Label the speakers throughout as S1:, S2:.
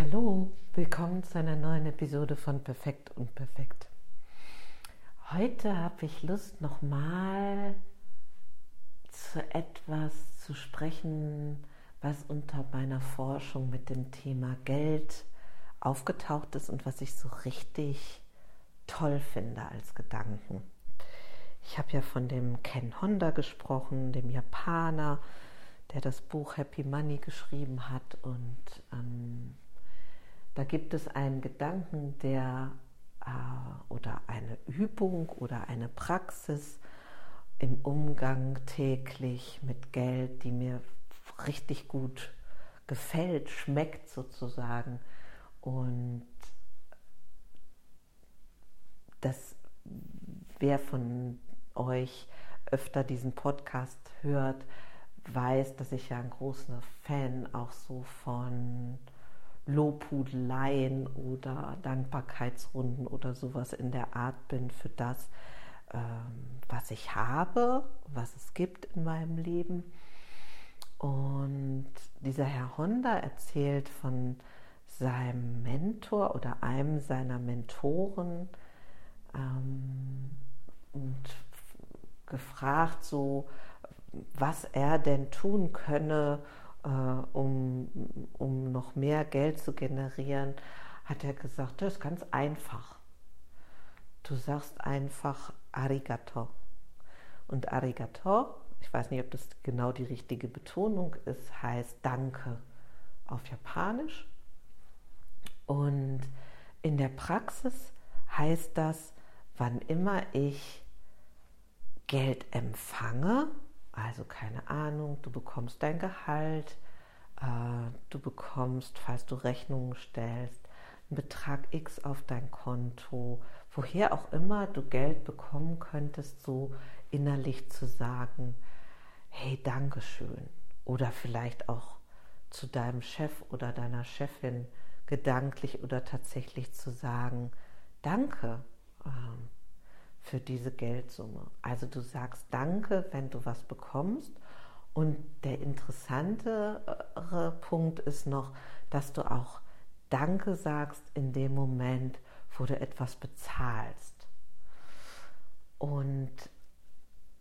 S1: Hallo, willkommen zu einer neuen Episode von Perfekt und Perfekt. Heute habe ich Lust, nochmal zu etwas zu sprechen, was unter meiner Forschung mit dem Thema Geld aufgetaucht ist und was ich so richtig toll finde als Gedanken. Ich habe ja von dem Ken Honda gesprochen, dem Japaner, der das Buch Happy Money geschrieben hat. Und ähm, da gibt es einen Gedanken, der äh, oder eine Übung oder eine Praxis im Umgang täglich mit Geld, die mir richtig gut gefällt, schmeckt sozusagen. Und das, wer von euch öfter diesen Podcast hört, weiß, dass ich ja ein großer Fan auch so von Lobhudeleien oder Dankbarkeitsrunden oder sowas in der Art bin für das, ähm, was ich habe, was es gibt in meinem Leben. Und dieser Herr Honda erzählt von seinem Mentor oder einem seiner Mentoren ähm, und gefragt, so was er denn tun könne, um, um noch mehr Geld zu generieren, hat er gesagt, das ist ganz einfach. Du sagst einfach Arigato. Und Arigato, ich weiß nicht, ob das genau die richtige Betonung ist, heißt Danke auf Japanisch. Und in der Praxis heißt das, wann immer ich Geld empfange, also keine Ahnung, du bekommst dein Gehalt, äh, du bekommst, falls du Rechnungen stellst, einen Betrag X auf dein Konto, woher auch immer du Geld bekommen könntest, so innerlich zu sagen, hey, Dankeschön. Oder vielleicht auch zu deinem Chef oder deiner Chefin gedanklich oder tatsächlich zu sagen, danke. Für diese Geldsumme. Also du sagst Danke, wenn du was bekommst. Und der interessantere Punkt ist noch, dass du auch Danke sagst in dem Moment, wo du etwas bezahlst. Und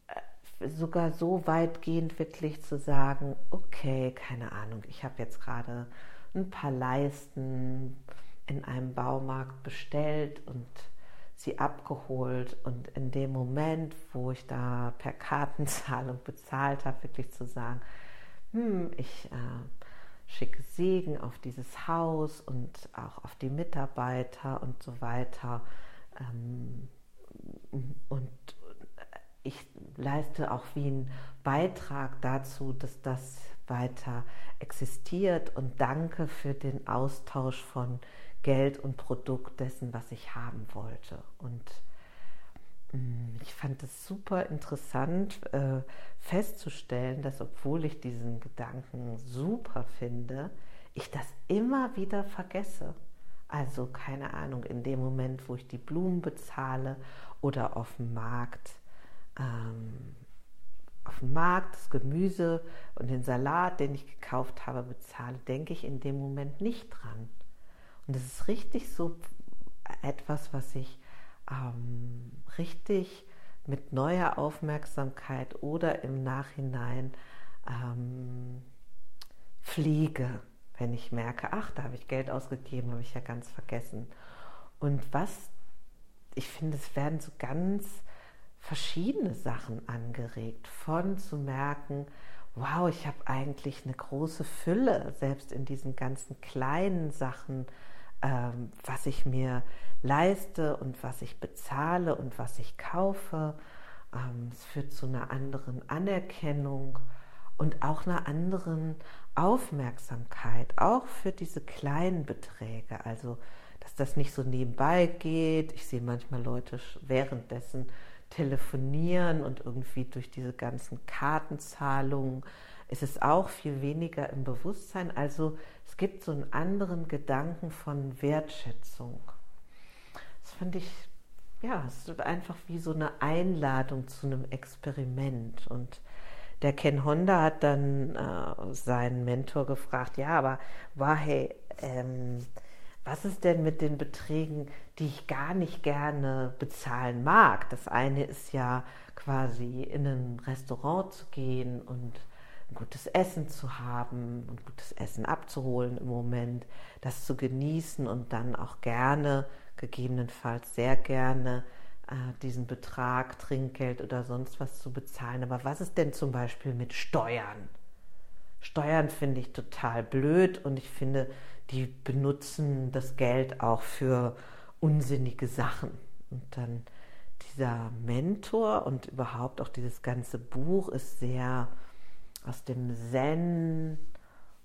S1: äh, sogar so weitgehend wirklich zu sagen, okay, keine Ahnung, ich habe jetzt gerade ein paar Leisten in einem Baumarkt bestellt und sie abgeholt und in dem Moment, wo ich da per Kartenzahlung bezahlt habe, wirklich zu sagen, hm, ich äh, schicke Segen auf dieses Haus und auch auf die Mitarbeiter und so weiter. Ähm, und ich leiste auch wie einen Beitrag dazu, dass das weiter existiert und danke für den Austausch von Geld und Produkt dessen, was ich haben wollte. Und mm, ich fand es super interessant äh, festzustellen, dass obwohl ich diesen Gedanken super finde, ich das immer wieder vergesse. Also keine Ahnung, in dem Moment, wo ich die Blumen bezahle oder auf dem Markt, ähm, auf dem Markt das Gemüse und den Salat, den ich gekauft habe, bezahle, denke ich in dem Moment nicht dran. Und das ist richtig so etwas, was ich ähm, richtig mit neuer Aufmerksamkeit oder im Nachhinein ähm, fliege, wenn ich merke, ach, da habe ich Geld ausgegeben, habe ich ja ganz vergessen. Und was, ich finde, es werden so ganz verschiedene Sachen angeregt, von zu merken, wow, ich habe eigentlich eine große Fülle, selbst in diesen ganzen kleinen Sachen ähm, was ich mir leiste und was ich bezahle und was ich kaufe. Ähm, es führt zu einer anderen Anerkennung und auch einer anderen Aufmerksamkeit, auch für diese kleinen Beträge. Also, dass das nicht so nebenbei geht. Ich sehe manchmal Leute währenddessen telefonieren und irgendwie durch diese ganzen Kartenzahlungen ist es auch viel weniger im Bewusstsein. Also es gibt so einen anderen Gedanken von Wertschätzung. Das fand ich, ja, es ist einfach wie so eine Einladung zu einem Experiment. Und der Ken Honda hat dann äh, seinen Mentor gefragt, ja, aber Wahe, ähm, was ist denn mit den Beträgen, die ich gar nicht gerne bezahlen mag? Das eine ist ja quasi in ein Restaurant zu gehen und ein gutes Essen zu haben und gutes Essen abzuholen im Moment, das zu genießen und dann auch gerne, gegebenenfalls sehr gerne, äh, diesen Betrag, Trinkgeld oder sonst was zu bezahlen. Aber was ist denn zum Beispiel mit Steuern? Steuern finde ich total blöd und ich finde, die benutzen das Geld auch für unsinnige Sachen. Und dann dieser Mentor und überhaupt auch dieses ganze Buch ist sehr aus dem Zen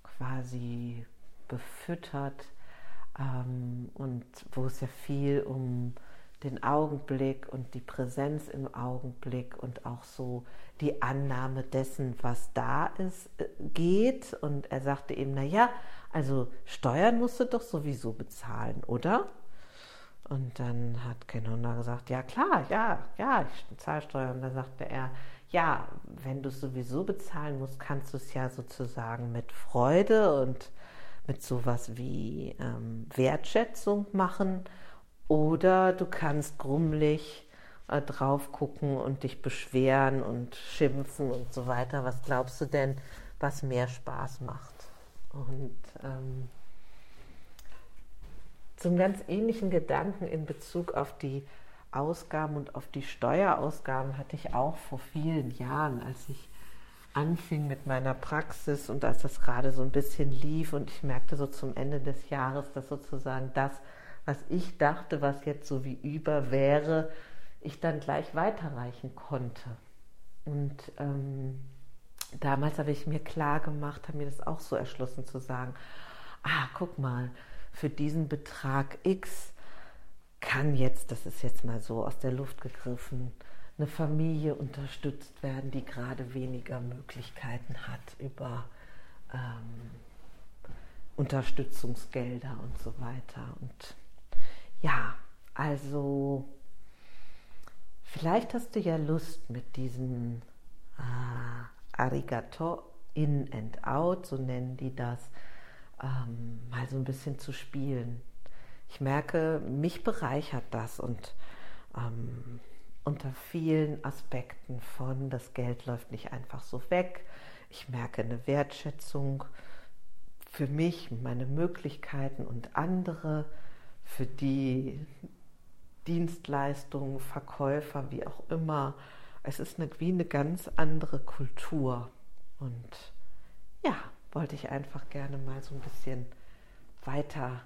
S1: quasi befüttert ähm, und wo es ja viel um den Augenblick und die Präsenz im Augenblick und auch so die Annahme dessen, was da ist, äh, geht. Und er sagte eben, naja, also Steuern musst du doch sowieso bezahlen, oder? Und dann hat Ken Honda gesagt, ja klar, ja, ja, ich bezahle Steuern. Und dann sagte er, ja, wenn du es sowieso bezahlen musst, kannst du es ja sozusagen mit Freude und mit sowas wie ähm, Wertschätzung machen. Oder du kannst grummelig äh, drauf gucken und dich beschweren und schimpfen und so weiter. Was glaubst du denn, was mehr Spaß macht? Und ähm, zum ganz ähnlichen Gedanken in Bezug auf die Ausgaben und auf die Steuerausgaben hatte ich auch vor vielen Jahren, als ich anfing mit meiner Praxis und als das gerade so ein bisschen lief und ich merkte so zum Ende des Jahres, dass sozusagen das, was ich dachte, was jetzt so wie über wäre, ich dann gleich weiterreichen konnte. Und ähm, damals habe ich mir klar gemacht, habe mir das auch so erschlossen zu sagen, ah, guck mal, für diesen Betrag X kann jetzt, das ist jetzt mal so aus der Luft gegriffen, eine Familie unterstützt werden, die gerade weniger Möglichkeiten hat über ähm, Unterstützungsgelder und so weiter. Und ja, also vielleicht hast du ja Lust mit diesem äh, Arigato in and out, so nennen die das, ähm, mal so ein bisschen zu spielen ich merke, mich bereichert das und ähm, unter vielen Aspekten von, das Geld läuft nicht einfach so weg. Ich merke eine Wertschätzung für mich, meine Möglichkeiten und andere, für die Dienstleistungen, Verkäufer, wie auch immer. Es ist eine, wie eine ganz andere Kultur. Und ja, wollte ich einfach gerne mal so ein bisschen weiter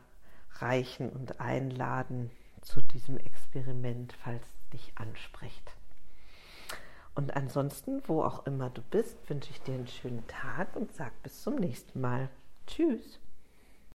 S1: reichen und einladen zu diesem Experiment, falls dich anspricht. Und ansonsten, wo auch immer du bist, wünsche ich dir einen schönen Tag und sag bis zum nächsten Mal. Tschüss.